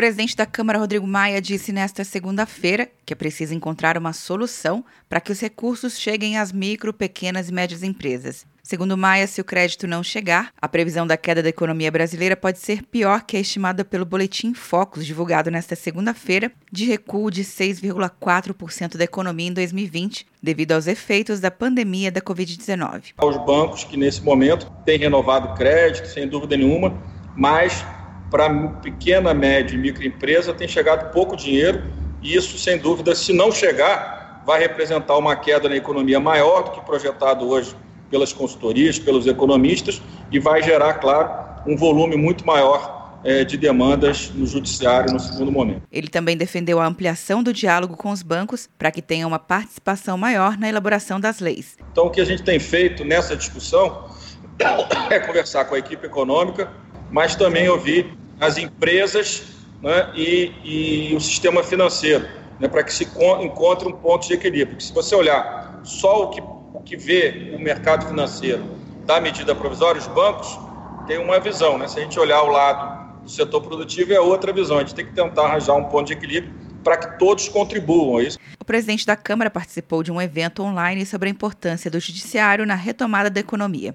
presidente da Câmara, Rodrigo Maia, disse nesta segunda-feira que é preciso encontrar uma solução para que os recursos cheguem às micro, pequenas e médias empresas. Segundo Maia, se o crédito não chegar, a previsão da queda da economia brasileira pode ser pior que a estimada pelo Boletim Focus, divulgado nesta segunda-feira, de recuo de 6,4% da economia em 2020, devido aos efeitos da pandemia da Covid-19. Os bancos que, nesse momento, têm renovado crédito, sem dúvida nenhuma, mas para pequena, média e microempresa tem chegado pouco dinheiro e isso, sem dúvida, se não chegar, vai representar uma queda na economia maior do que projetado hoje pelas consultorias, pelos economistas e vai gerar, claro, um volume muito maior é, de demandas no judiciário no segundo momento. Ele também defendeu a ampliação do diálogo com os bancos para que tenha uma participação maior na elaboração das leis. Então, o que a gente tem feito nessa discussão é conversar com a equipe econômica, mas também ouvir as empresas né, e, e, o sistema financeiro, né, para que se encontre um ponto de equilíbrio. Porque se você olhar só o que, o que vê o mercado financeiro da medida provisória, os bancos têm uma visão. Né? Se a gente olhar o lado do setor produtivo, é outra visão. A gente tem que tentar arranjar um ponto de equilíbrio para que todos contribuam a isso. O presidente da Câmara participou de um evento online sobre a importância do judiciário na retomada da economia.